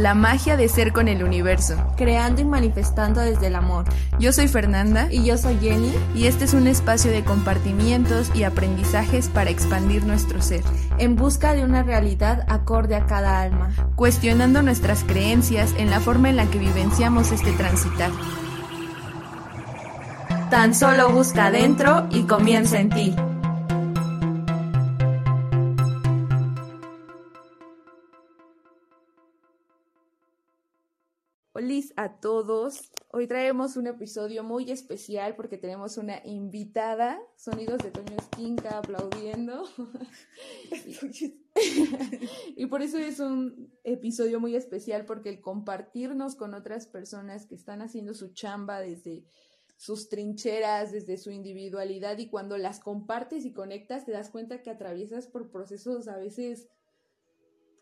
la magia de ser con el universo. Creando y manifestando desde el amor. Yo soy Fernanda. Y yo soy Jenny. Y este es un espacio de compartimientos y aprendizajes para expandir nuestro ser. En busca de una realidad acorde a cada alma. Cuestionando nuestras creencias en la forma en la que vivenciamos este transitar. Tan solo busca adentro y comienza en ti. Hola a todos. Hoy traemos un episodio muy especial porque tenemos una invitada. Sonidos de Toño Esquinca aplaudiendo. y por eso es un episodio muy especial porque el compartirnos con otras personas que están haciendo su chamba desde sus trincheras, desde su individualidad y cuando las compartes y conectas te das cuenta que atraviesas por procesos a veces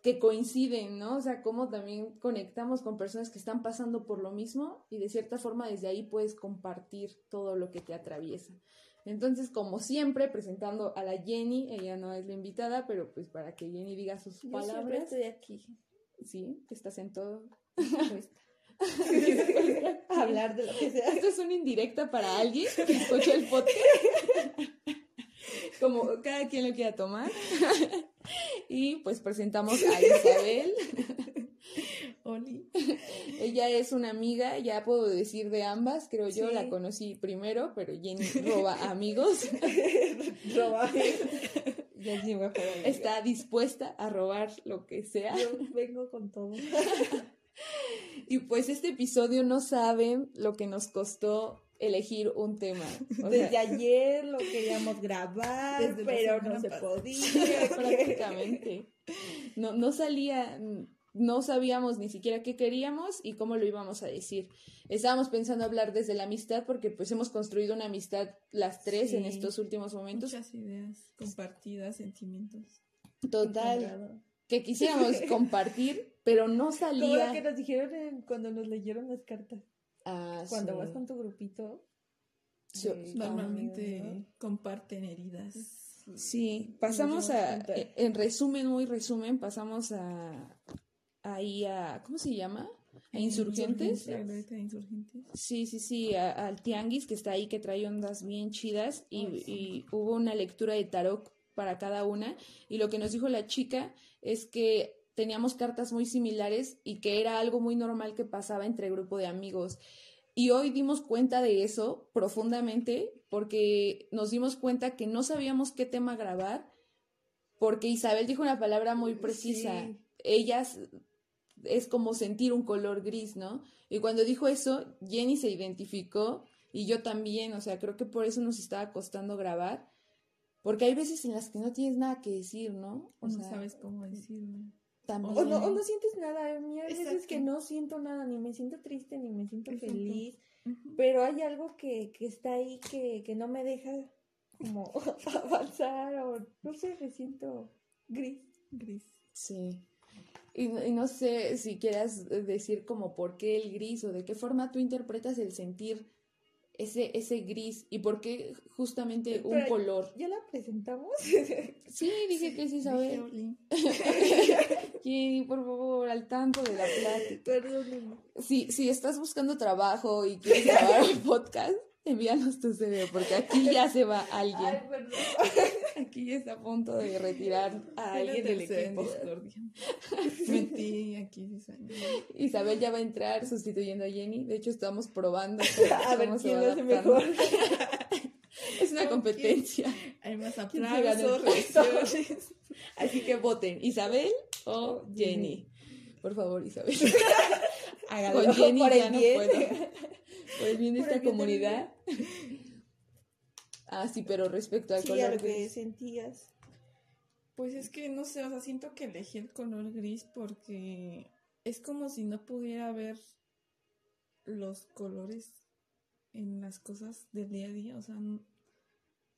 que coinciden, ¿no? O sea, cómo también conectamos con personas que están pasando por lo mismo y de cierta forma desde ahí puedes compartir todo lo que te atraviesa. Entonces, como siempre, presentando a la Jenny, ella no es la invitada, pero pues para que Jenny diga sus Yo palabras. Siempre estoy aquí. Sí, estás en todo. Hablar de lo que sea. Esto es una indirecta para alguien que escucha el podcast. Como cada quien lo quiera tomar. Y pues presentamos a Isabel. Oli. Ella es una amiga, ya puedo decir de ambas, creo yo, Sí. la conocí primero, pero Jenny roba amigos. Fue amiga. Está dispuesta a robar lo que sea. Yo vengo con todo. Y pues este episodio no saben lo que nos costó elegir un tema. O sea, Desde ayer lo queríamos grabar, pero no se podía. prácticamente. No, no salía, no sabíamos ni siquiera qué queríamos y cómo lo íbamos a decir. Estábamos pensando hablar desde la amistad porque pues hemos construido una amistad las tres en Sí. estos últimos momentos. Muchas ideas compartidas, sentimientos. Total. Que quisiéramos compartir, pero no Como salía. lo que nos dijeron en- cuando nos leyeron las cartas. Ah, Cuando sí. vas con tu grupito. Sí, Normalmente amigos, ¿no? comparten heridas. Sí, pasamos a, eh, en resumen, muy resumen, pasamos a ahí a, ¿cómo se llama? A insurgentes. Insurgentes. Sí, sí, sí, a- al tianguis que está ahí, que trae ondas bien chidas y, sí. y hubo una lectura de tarot para cada una y lo que nos dijo la chica es que teníamos cartas muy similares y que era algo muy normal que pasaba entre grupo de amigos. Y hoy dimos cuenta de eso profundamente porque nos dimos cuenta que no sabíamos qué tema grabar porque Isabel dijo una palabra muy precisa. Sí. Ellas es como sentir un color gris, ¿no? Y cuando dijo eso, Jenny se identificó y yo también, o sea, creo que por eso nos estaba costando grabar, porque hay veces en las que no tienes nada que decir, ¿no? O no sabes cómo decirlo. También. O no, o no sientes nada. A mí hay veces que no siento nada, ni me siento triste, ni me siento Exacto. feliz. Pero hay algo que, que está ahí que, que no me deja como avanzar o no sé, me siento gris. Gris. Sí. Y, no- y no sé si quieras eh, decir como por qué el gris o de qué forma tú interpretas el sentir ese, ese gris y por qué justamente un Pero- color. ¿Ya la presentamos? Sí, dije que sí, Isabel. Y por favor, al tanto de la plática. Perdónenme. Si, si estás buscando trabajo y quieres grabar un podcast, envíanos tu CV, porque aquí ya se va alguien. Ay, perdón. Aquí está a punto de retirar a alguien del equipo. Metí aquí. Isabel ya va a entrar sustituyendo a Jenny. De hecho, estamos probando A ver quién lo hace mejor. Es una competencia. Hay más ¿Quién se gana el aplausos, reacciones. Así que voten, Isabel o Jenny. Por favor, Isabel. Hágalo Con Jenny por ya el no puedo. Por el bien de Por esta bien comunidad. Ah, sí, pero respecto al Sí, a color lo que gris. sentías. Pues es que no sé, o sea, siento que elegí el color gris porque es como si no pudiera ver los colores en las cosas del día a día, o sea,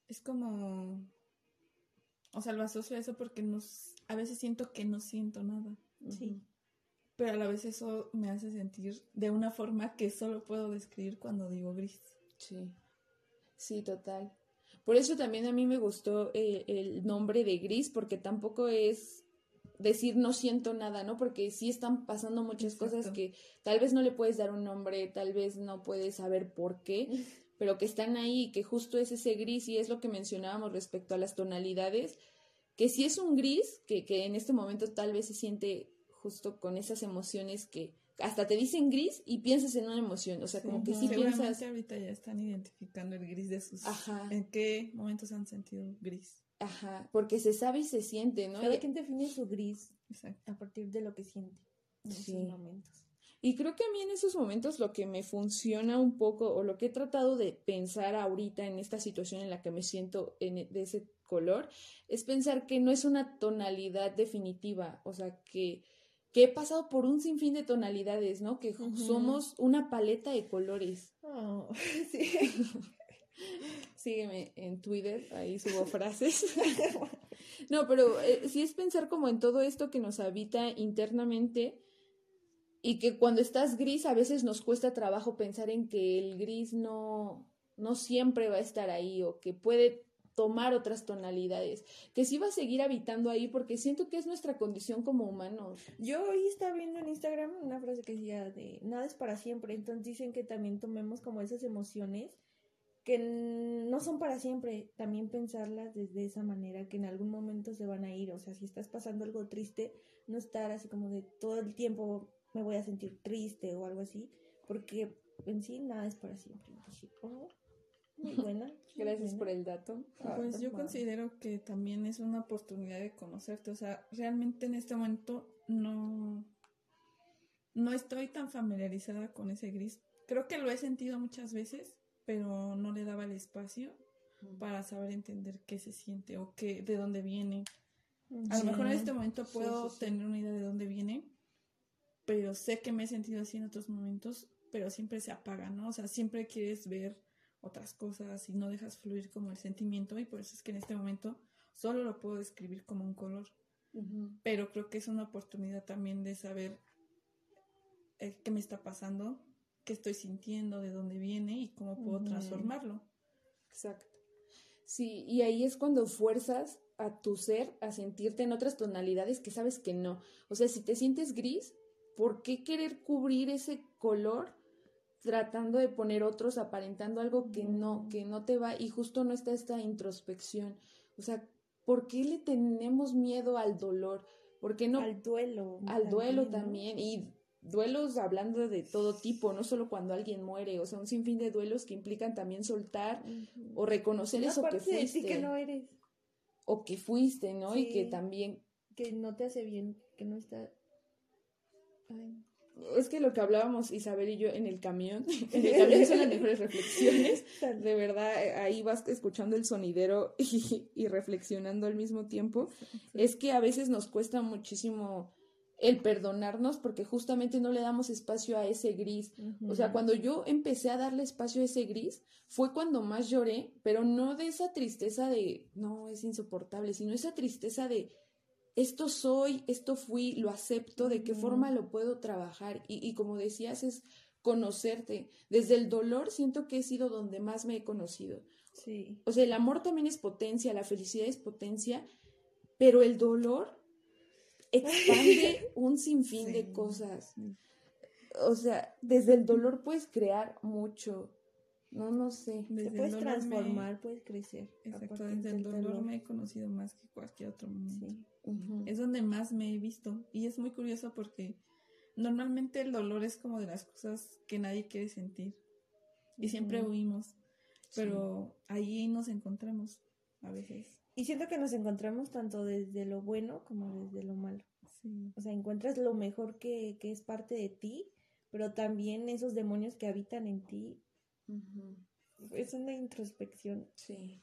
es como, o sea, lo asocio a eso porque nos, a veces siento que no siento nada, Sí. pero a la vez eso me hace sentir de una forma que solo puedo describir cuando digo gris. Sí, sí, total. Por eso también a mí me gustó eh, el nombre de gris, porque tampoco es decir no siento nada, ¿no? Porque sí están pasando muchas cosas que tal vez no le puedes dar un nombre, tal vez no puedes saber por qué, pero que están ahí y que justo es ese gris y es lo que mencionábamos respecto a las tonalidades, que si es un gris, que, que en este momento tal vez se siente justo con esas emociones que hasta te dicen gris y piensas en una emoción, o sea, como que sí Seguramente piensas, ahorita ya están identificando el gris de sus... Ajá. ¿En qué momentos han sentido gris? ajá, porque se sabe y se siente, ¿no? Cada quien define su gris Exacto. a partir de lo que siente en Sí. esos momentos. Y creo que a mí en esos momentos lo que me funciona un poco o lo que he tratado de pensar ahorita en esta situación en la que me siento en, e- de ese color es pensar que no es una tonalidad definitiva, o sea, que, que he pasado por un sinfín de tonalidades, ¿no? Que somos una paleta de colores. Oh, sí. Sígueme en Twitter, ahí subo frases. No, pero eh, sí es pensar como en todo esto que nos habita internamente y que cuando estás gris a veces nos cuesta trabajo pensar en que el gris no, no siempre va a estar ahí o que puede tomar otras tonalidades, que sí va a seguir habitando ahí porque siento que es nuestra condición como humanos. Yo hoy estaba viendo en Instagram una frase que decía de nada es para siempre, entonces dicen que también tomemos como esas emociones que no son para siempre, también pensarlas desde esa manera, que en algún momento se van a ir, o sea, si estás pasando algo triste, no estar así como de todo el tiempo me voy a sentir triste o algo así, porque en sí nada es para siempre. Dije, oh, muy buena. muy Gracias buena. por el dato. Ah, Pues yo considero que también es una oportunidad de conocerte. O sea, realmente en este momento no, no estoy tan familiarizada con ese gris. Creo que lo he sentido muchas veces, pero no le daba el espacio para saber entender qué se siente o qué, de dónde viene. A lo mejor en este momento puedo sí, sí. tener una idea de dónde viene, pero sé que me he sentido así en otros momentos, pero siempre se apaga, ¿no? O sea, siempre quieres ver otras cosas y no dejas fluir como el sentimiento y por eso es que en este momento solo lo puedo describir como un color, pero creo que es una oportunidad también de saber eh, qué me está pasando, qué estoy sintiendo, de dónde viene y cómo puedo transformarlo. Exacto. Sí, y ahí es cuando fuerzas a tu ser a sentirte en otras tonalidades que sabes que no. O sea, si te sientes gris, ¿por qué querer cubrir ese color tratando de poner otros, aparentando algo que no, que no te va y justo no está esta introspección? O sea, ¿por qué le tenemos miedo al dolor? ¿Por qué no al duelo. al duelo ¿no? también y duelos hablando de todo tipo, no solo cuando alguien muere, o sea, un sinfín de duelos que implican también soltar Ujú. o reconocer Una eso que parte de fuiste ti que no eres, o que fuiste, ¿no? Y que también que no te hace bien, que no está... Ay. Es que lo que hablábamos Isabel y yo en el camión, en el camión son las mejores reflexiones. De verdad, ahí vas escuchando el sonidero y, y reflexionando al mismo tiempo. Es que a veces nos cuesta muchísimo el perdonarnos porque justamente no le damos espacio a ese gris. O sea, cuando yo empecé a darle espacio a ese gris, fue cuando más lloré, pero no de esa tristeza de, no, es insoportable, sino esa tristeza de, esto soy, esto fui, lo acepto, de qué forma lo puedo trabajar. Y, y como decías, es conocerte. Desde el dolor siento que he sido donde más me he conocido. Sí. O sea, el amor también es potencia, la felicidad es potencia, pero el dolor expande un sinfín de Sí. cosas. O sea, desde el dolor puedes crear mucho. No, no sé. Te Desde puedes me- transformar, puedes crecer. Exacto, desde el dolor me he conocido más que cualquier otro momento. Sí. Es donde más me he visto. Y es muy curioso porque normalmente el dolor es como de las cosas que nadie quiere sentir. Y siempre huimos. Pero ahí nos encontramos a veces. Y siento que nos encontramos tanto desde lo bueno como desde lo malo. Sí. O sea, encuentras lo mejor que, que es parte de ti, pero también esos demonios que habitan en ti. Es una introspección. Sí.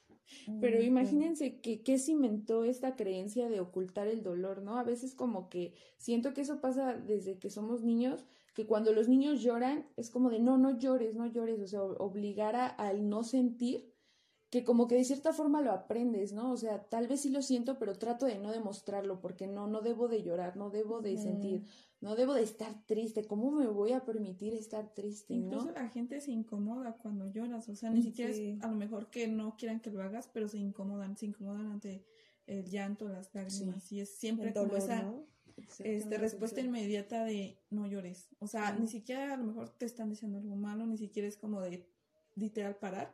Pero imagínense que, que cimentó esta creencia de ocultar el dolor, ¿no? A veces como que siento que eso pasa desde que somos niños, que cuando los niños lloran es como de no, no llores, no llores, o sea, obligar a- al no sentir, que como que de cierta forma lo aprendes, ¿no? O sea, tal vez sí lo siento, pero trato de no demostrarlo, porque no, no debo de llorar, no debo de sentir, no debo de estar triste, ¿cómo me voy a permitir estar triste, Incluso no? la gente se incomoda cuando lloras. O sea, ni siquiera es a lo mejor que no quieran que lo hagas, pero se incomodan. Se incomodan ante el llanto, las lágrimas, Sí. y es siempre como esa ¿no? este, respuesta inmediata de no llores. O sea, ni siquiera a lo mejor te están diciendo algo malo, ni siquiera es como de literal parar,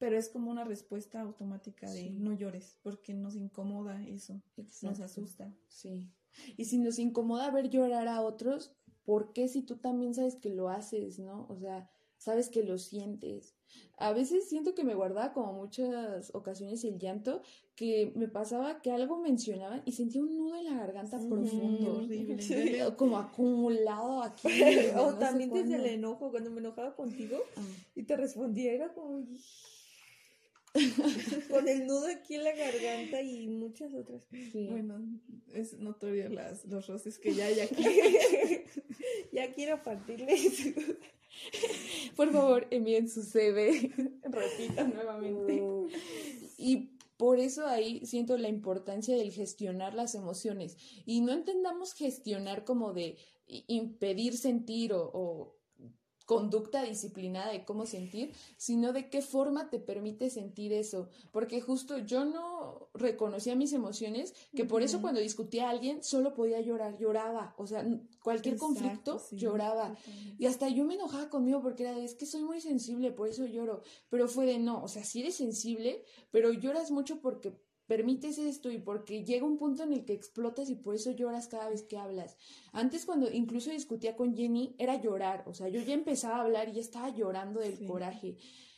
pero es como una respuesta automática de Sí. no llores, porque nos incomoda eso, nos asusta. Sí. Y si nos incomoda ver llorar a otros, ¿por qué si tú también sabes que lo haces, no? O sea, sabes que lo sientes. A veces siento que me guardaba como muchas ocasiones el llanto, que me pasaba que algo mencionaban y sentía un nudo en la garganta profundo. horrible. Sí. Como acumulado aquí. o no también desde el enojo, cuando me enojaba contigo Ah, y te respondía, era como... con el nudo aquí en la garganta y muchas otras. sí. Bueno, es notorio las, los roces que ya hay aquí. ya quiero partirles. Por favor, envíen su CV. Repitan nuevamente. Y por eso ahí siento la importancia del gestionar las emociones. Y no entendamos gestionar como de impedir sentir o, o conducta disciplinada de cómo sentir, sino de qué forma te permite sentir eso. Porque justo yo no reconocía mis emociones, que por eso cuando discutía a alguien solo podía llorar, lloraba. O sea, cualquier Exacto, conflicto sí. lloraba. Y hasta yo me enojaba conmigo porque era de, es que soy muy sensible, por eso lloro. Pero fue de, no, o sea, sí eres sensible, pero lloras mucho porque permites esto y porque llega un punto en el que explotas y por eso lloras cada vez que hablas. Antes cuando incluso discutía con Jenny era llorar, o sea, yo ya empezaba a hablar y ya estaba llorando del Sí. coraje.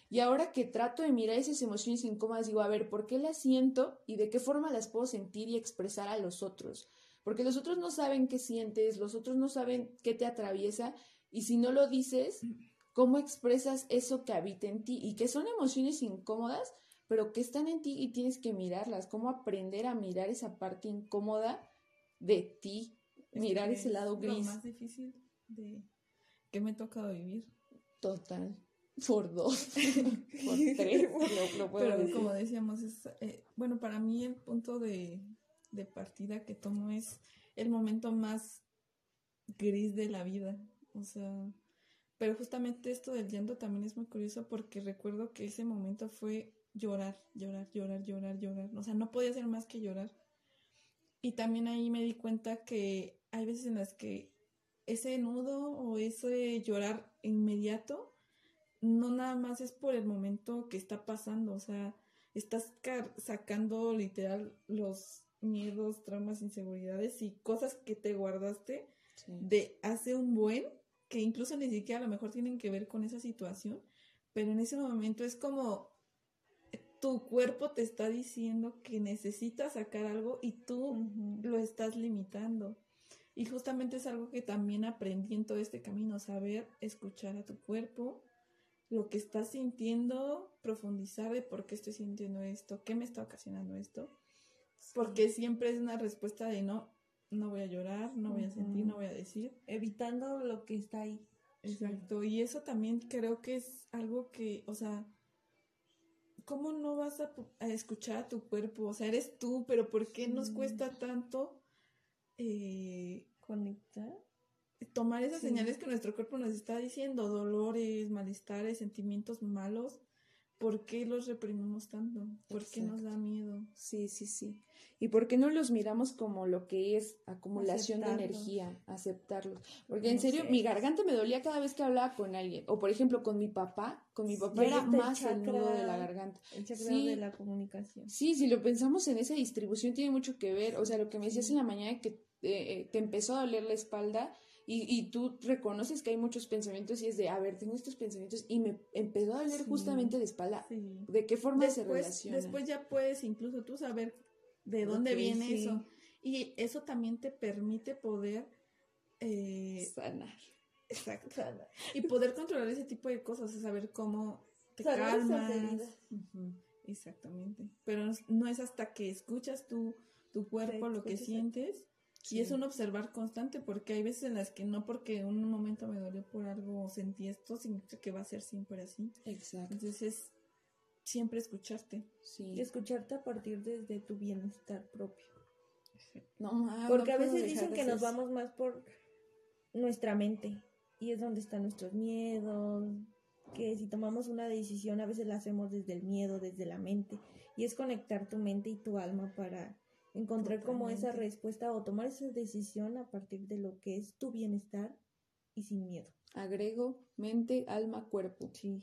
Y ahora que trato de mirar esas emociones incómodas, digo, a ver, ¿por qué las siento y de qué forma las puedo sentir y expresar a los otros? Porque los otros no saben qué sientes, los otros no saben qué te atraviesa y si no lo dices, ¿cómo expresas eso que habita en ti? Y que son emociones incómodas, pero que están en ti y tienes que mirarlas. ¿Cómo aprender a mirar esa parte incómoda de ti? Es Mirar ese lado es gris. Lo más difícil de que me ha tocado vivir. Total. Por dos. Por tres. Lo, lo puedo Pero decir. como decíamos, es, eh, bueno, para mí el punto de, de partida que tomo es el momento más gris de la vida. O sea, pero justamente esto del llanto también es muy curioso porque recuerdo que ese momento fue llorar, llorar, llorar, llorar, llorar. O sea, no podía hacer más que llorar. Y también ahí me di cuenta que hay veces en las que ese nudo o ese llorar inmediato no nada más es por el momento que está pasando, o sea, estás sacando literal los miedos, traumas, inseguridades y cosas que te guardaste Sí. de hace un buen, que incluso ni siquiera a lo mejor tienen que ver con esa situación, pero en ese momento es como tu cuerpo te está diciendo que necesitas sacar algo y tú lo estás limitando. Y justamente es algo que también aprendí en todo este camino, saber escuchar a tu cuerpo, lo que estás sintiendo, profundizar de por qué estoy sintiendo esto, qué me está ocasionando esto. Porque siempre es una respuesta de no, no voy a llorar, no voy a sentir, no voy a decir. Evitando lo que está ahí. Exacto. Y eso también creo que es algo que, o sea, ¿cómo no vas a, escuchar a tu cuerpo? O sea, eres tú, pero ¿por qué nos cuesta tanto eh, Conectar. tomar esas Sí. señales que nuestro cuerpo nos está diciendo? Dolores, malestares, sentimientos malos. ¿Por qué los reprimimos tanto? ¿Por qué nos da miedo? Sí, sí, sí. ¿Y por qué no los miramos como lo que es acumulación de energía? Aceptarlos. Porque en serio, sé. mi garganta me dolía cada vez que hablaba con alguien. O por ejemplo, con mi papá. Con mi papá era más el nudo de la garganta. El chakra Sí. de la comunicación. Sí, si lo pensamos en esa distribución tiene mucho que ver. O sea, lo que me decías en la mañana que eh, eh, te empezó a doler la espalda y, y tú reconoces que hay muchos pensamientos y es de, a ver, tengo estos pensamientos y me empezó a doler Sí. justamente de espalda. Sí. ¿De qué forma se Después, relaciona? después ya puedes incluso tú saber de dónde viene sí. eso. Y eso también te permite poder... eh, Sanar. exacto. Y poder controlar ese tipo de cosas, saber cómo te Sanar calmas. Exactamente. Pero no es- hasta que escuchas tu, tu cuerpo, lo que sientes. Sí. Y es un observar constante, porque hay veces en las que no porque un momento me dolió por algo o sentí esto, significa que va a ser siempre así. Exacto. Entonces es siempre escucharte. Sí. Y escucharte a partir desde tu bienestar propio. No, ma, Porque no a veces dicen que nos vamos más por nuestra mente. Y es donde están nuestros miedos. Que si tomamos una decisión, a veces la hacemos desde el miedo, desde la mente. Y es conectar tu mente y tu alma para encontrar como esa respuesta o tomar esa decisión a partir de lo que es tu bienestar y sin miedo. Agrego mente, alma, cuerpo. Sí.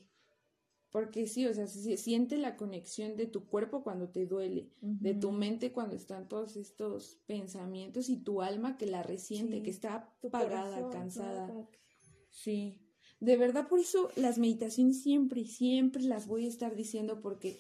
Porque sí, o sea, se siente la conexión de tu cuerpo cuando te duele, de tu mente cuando están todos estos pensamientos y tu alma que la resiente, Sí, que está ¿no? cansada. Sí, de verdad por eso las meditaciones siempre, siempre las voy a estar diciendo porque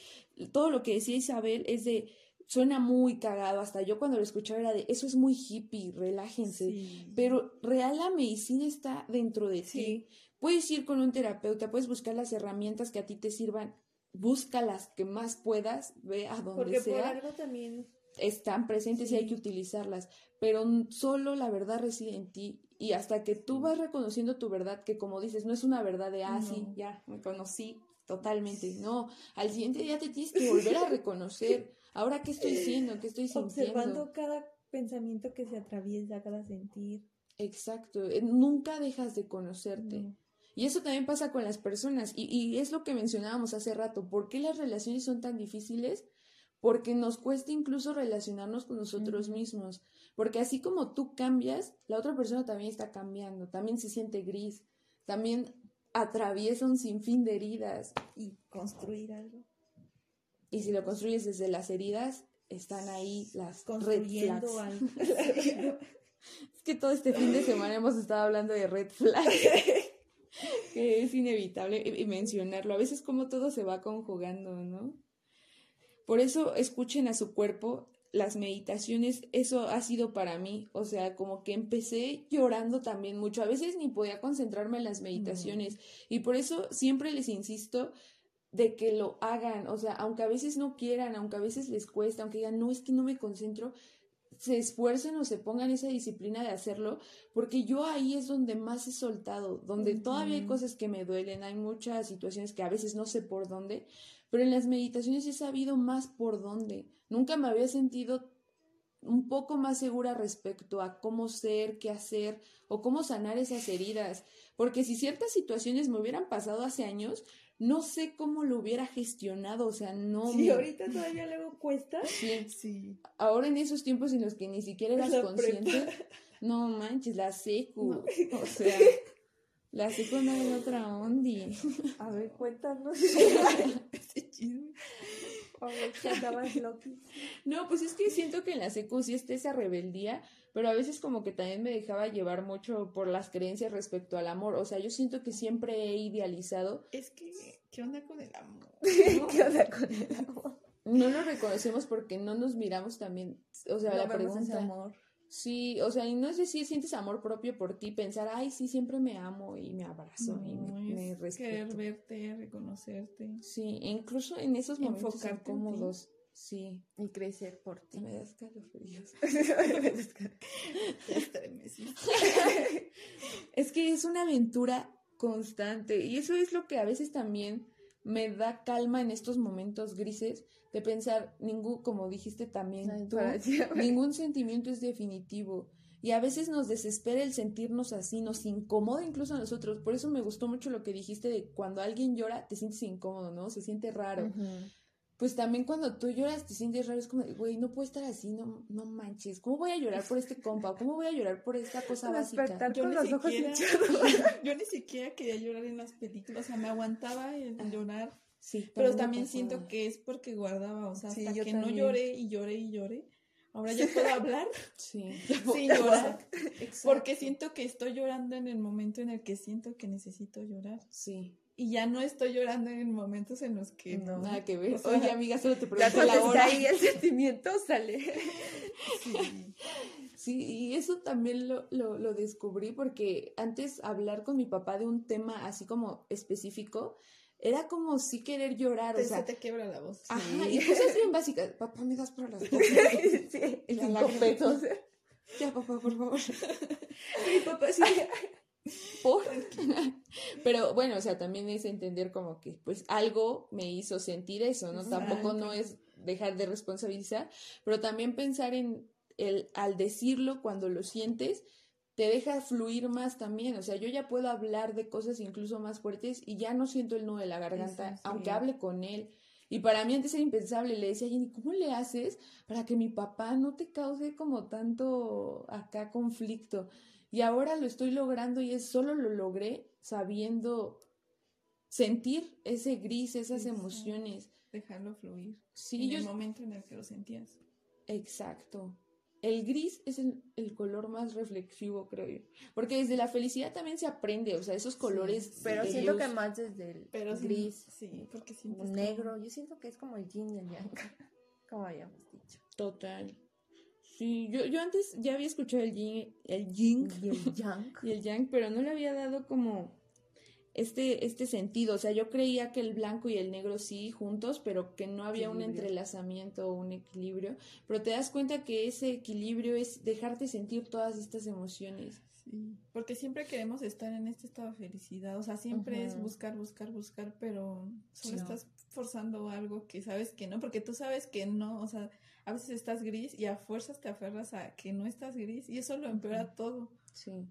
todo lo que decía Isabel es de, suena muy cagado, hasta yo cuando lo escuchaba era de, eso es muy hippie, relájense, Sí. pero real la medicina está dentro de ti. Puedes ir con un terapeuta, puedes buscar las herramientas que a ti te sirvan, busca las que más puedas, ve a donde Porque por sea. algo también están presentes y hay que utilizarlas, pero solo la verdad reside en ti. Y hasta que tú vas reconociendo tu verdad, que como dices, no es una verdad de, ah, sí, ya, me conocí totalmente, no, al siguiente día te tienes que volver a reconocer, ahora qué estoy siendo, qué estoy sintiendo. observando cada pensamiento que se atraviesa, cada sentir. Exacto, eh, nunca dejas de conocerte. No. Y eso también pasa con las personas. Y, y es lo que mencionábamos hace rato. ¿Por qué las relaciones son tan difíciles? Porque nos cuesta incluso relacionarnos con nosotros mismos. Porque así como tú cambias, la otra persona también está cambiando. También se siente gris. También atraviesa un sinfín de heridas. Y construir algo. Y si lo construyes desde las heridas, están ahí las red Construyendo flags. algo. Es que todo este fin de semana hemos estado hablando de red flags. que es inevitable mencionarlo. A veces como todo se va conjugando, ¿no? Por eso escuchen a su cuerpo. Las meditaciones, eso ha sido para mí, o sea, como que empecé llorando también mucho, a veces ni podía concentrarme en las meditaciones y por eso siempre les insisto de que lo hagan, o sea, aunque a veces no quieran, aunque a veces les cuesta, aunque digan, no, es que no me concentro, se esfuercen o se pongan esa disciplina de hacerlo, porque yo ahí es donde más he soltado, donde todavía hay cosas que me duelen, hay muchas situaciones que a veces no sé por dónde, pero en las meditaciones he sabido más por dónde. Nunca me había sentido un poco más segura respecto a cómo ser, qué hacer o cómo sanar esas heridas, porque si ciertas situaciones me hubieran pasado hace años, no sé cómo lo hubiera gestionado, o sea, no Si me- ahorita todavía luego cuesta. Sí, Sí. ahora en esos tiempos en los que ni siquiera eras La consciente, prepa. no manches, la secu, No. o sea, la secu no en otra ondi. A ver, cuéntanos. Ese chisme. A ver, ¿qué andabas Loki? No, pues es que siento que en la secu sí está esa rebeldía, pero a veces como que también me dejaba llevar mucho por las creencias respecto al amor, o sea, yo siento que siempre he idealizado, Es que, ¿qué onda con el amor? ¿Qué onda con el amor? no lo reconocemos porque no nos miramos también, o sea, No la pregunta, amor. sí, o sea, y no es decir, sientes amor propio por ti, pensar, ay, sí, siempre me amo y me abrazo y No, me, me es querer respeto. verte, reconocerte. Sí, incluso en esos momentos Enfocarte incómodos, sí, Y crecer por ti. me das calofríos. Te estremeciste. Es que es una aventura constante y eso es lo que a veces también me da calma en estos momentos grises de pensar ningún, como dijiste también tú, ningún sentimiento es definitivo y a veces nos desespera el sentirnos así, nos incomoda incluso a nosotros. Por eso me gustó mucho lo que dijiste de cuando alguien llora te sientes incómodo, ¿no? Se siente raro. Pues también cuando tú lloras te sientes raro, es como, de, güey, no puedo estar así, no, no manches. ¿Cómo voy a llorar por este compa? ¿Cómo voy a llorar por esta cosa básica? Yo con ni, los ojos siquiera, yo ni siquiera quería llorar en las películas, o sea, me aguantaba el Ajá. llorar, Sí, pero me también siento que es porque guardaba, o sea, Sí, hasta yo que no también. lloré y lloré y lloré, ahora ya puedo hablar Sí. sin llorar, Exacto. porque siento que estoy llorando en el momento en el que siento que necesito llorar. Sí. Y ya no estoy llorando en momentos en los que No. Nada que ver. O sea, Oye, amiga, solo te pregunto la hora. ahí el sentimiento sale. Sí. Sí, y eso también lo, lo, lo descubrí porque antes hablar con mi papá de un tema así como específico era como si querer llorar, o Te- sea, se te quiebra la voz. ajá, y cosas bien básicas. Papá, me das para las cosas. sí, Y la pesos. Ya, papá, por favor. Mi papá sí. Por. Pero bueno, o sea, también es entender como que pues algo me hizo sentir eso, ¿no? Tampoco no es dejar de responsabilizar, pero también pensar en el al decirlo cuando lo sientes te deja fluir más también, o sea, yo ya puedo hablar de cosas incluso más fuertes y ya no siento el nudo de la garganta, sí. aunque hable con él. Y para mí antes era impensable, le decía a Jenny, ¿cómo le haces para que mi papá no te cause como tanto acá conflicto? Y ahora lo estoy logrando y es solo lo logré sabiendo sentir ese gris, esas emociones. Dejarlo fluir. Sí, en yo... el momento en el que lo sentías. Exacto. El gris es el, el, color más reflexivo, creo yo. Porque desde la felicidad también se aprende, o sea, esos colores. Sí, pero siento que más desde el Pero sí, gris, Sí, porque o sientes negro, yo siento que es como el yin y el yang, como habíamos dicho. Total. Sí, yo, yo antes ya había escuchado el yin, el yin Y el yang. y el yang, pero no le había dado como este, este sentido. O sea, yo creía que el blanco y el negro sí juntos, pero que no había un entrelazamiento o un equilibrio. Pero te das cuenta que ese equilibrio es dejarte sentir todas estas emociones. Sí, porque siempre queremos estar en este estado de felicidad, o sea, siempre es buscar, buscar, buscar, pero solo Sí. estás forzando algo que sabes que no, porque tú sabes que no, o sea, a veces estás gris y a fuerzas te aferras a que no estás gris y eso lo empeora todo. Sí.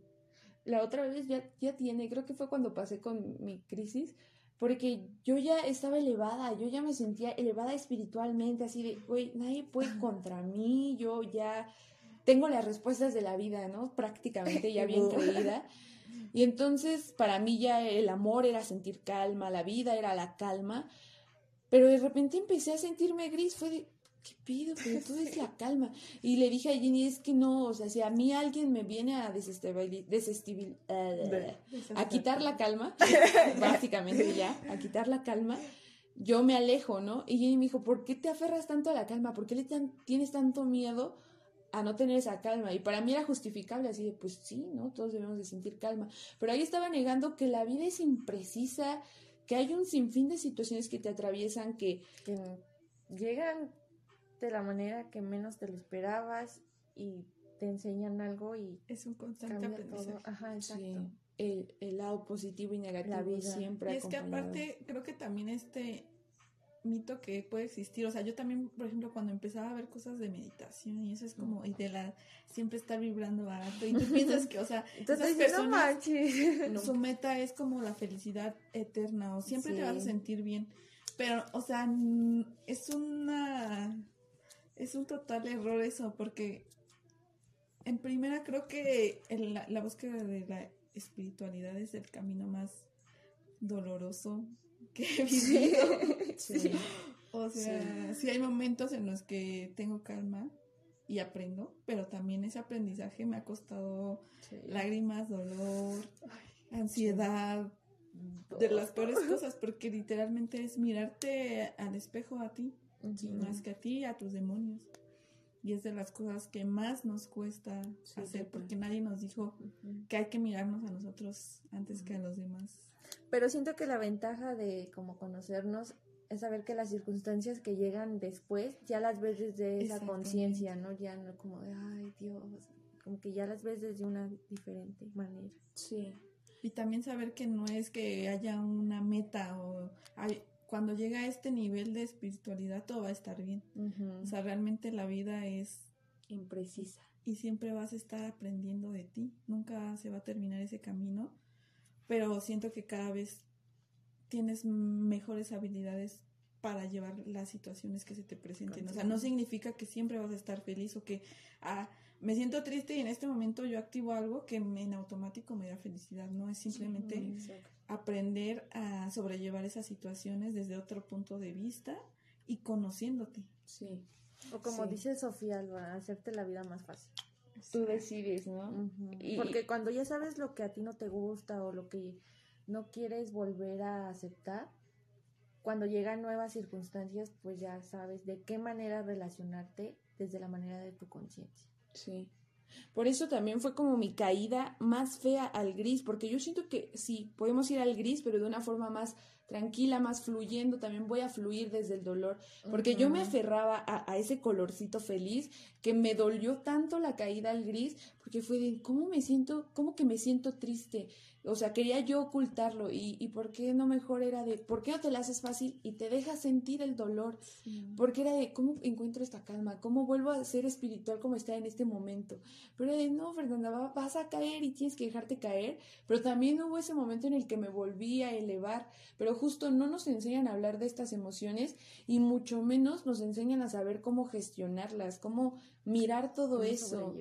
La otra vez ya, ya tiene, creo que fue cuando pasé con mi crisis, porque yo ya estaba elevada, yo ya me sentía elevada espiritualmente, así de, güey, nadie puede contra mí, yo ya tengo las respuestas de la vida, ¿no? Prácticamente ya bien creída. Y entonces para mí ya el amor era sentir calma, la vida era la calma, pero de repente empecé a sentirme gris, fue de, ¿qué pido? Pero todo es la calma. Y le dije a Jenny, es que no, o sea, si a mí alguien me viene a desestabilizar, a quitar la calma, básicamente ya, a quitar la calma, yo me alejo, ¿no? Y Jenny me dijo, ¿por qué te aferras tanto a la calma? ¿Por qué le tan- tienes tanto miedo a no tener esa calma? Y para mí era justificable, así de, pues sí, ¿no? Todos debemos de sentir calma. Pero ahí estaba negando que la vida es imprecisa, que hay un sinfín de situaciones que te atraviesan, que que llegan de la manera que menos te lo esperabas y te enseñan algo y Es un constante aprendizaje. todo. Ajá, exacto. sí, el, el lado positivo y negativo La vida. siempre Y es que aparte, creo que también este mito que puede existir, o sea, yo también, por ejemplo, cuando empezaba a ver cosas de meditación y eso es como, y de la, siempre estar vibrando alto, y tú piensas que, o sea, Entonces, esas dices, no personas, su meta es como la felicidad eterna, o siempre te vas a sentir bien, pero, o sea, es una, es un total error eso, porque en primera creo que el- la, la búsqueda de la espiritualidad es el camino más doloroso que he vivido. Sí. O sea, sí. hay momentos en los que tengo calma y aprendo, pero también ese aprendizaje me ha costado lágrimas, dolor, ansiedad, de las peores cosas, porque literalmente es mirarte al espejo a ti, Ujú. más que a ti y a tus demonios. Y es de las cosas que más nos cuesta Sí, hacer, porque nadie nos dijo que hay que mirarnos a nosotros antes que a los demás. Pero siento que la ventaja de como conocernos es saber que las circunstancias que llegan después ya las ves desde esa conciencia, ¿no? Ya no como de, ay Dios, como que ya las ves desde una diferente manera. Sí. Y también saber que no es que haya una meta o hay- cuando llega a este nivel de espiritualidad todo va a estar bien. O sea, realmente la vida es Imprecisa. y siempre vas a estar aprendiendo de ti. Nunca se va a terminar ese camino, pero siento que cada vez tienes mejores habilidades para llevar las situaciones que se te presenten. O sea, no significa que siempre vas a estar feliz o que ah, me siento triste y en este momento yo activo algo que me- en automático me da felicidad. No es simplemente Exacto. Aprender a sobrellevar esas situaciones desde otro punto de vista y conociéndote. Sí. O como Sí. dice Sofía Alba, hacerte la vida más fácil. Tú decides, ¿no? Y- Porque cuando ya sabes lo que a ti no te gusta o lo que no quieres volver a aceptar, cuando llegan nuevas circunstancias, pues ya sabes de qué manera relacionarte desde la manera de tu conciencia. Sí. Por eso también fue como mi caída más fea al gris, porque yo siento que sí, podemos ir al gris, pero de una forma más tranquila, más fluyendo, también voy a fluir desde el dolor, porque yo me aferraba a, a ese colorcito feliz que me dolió tanto la caída al gris, porque fue de, ¿cómo me siento, cómo que me siento triste? O sea, quería yo ocultarlo y, y ¿por qué no mejor era de, ¿por qué no te la haces fácil y te dejas sentir el dolor? Porque era de, ¿cómo encuentro esta calma? ¿Cómo vuelvo a ser espiritual como está en este momento? Pero era de, no, Fernanda, va- vas a caer y tienes que dejarte caer. Pero también hubo ese momento en el que me volví a elevar. Pero justo no nos enseñan a hablar de estas emociones y mucho menos nos enseñan a saber cómo gestionarlas, cómo mirar todo Cómo eso.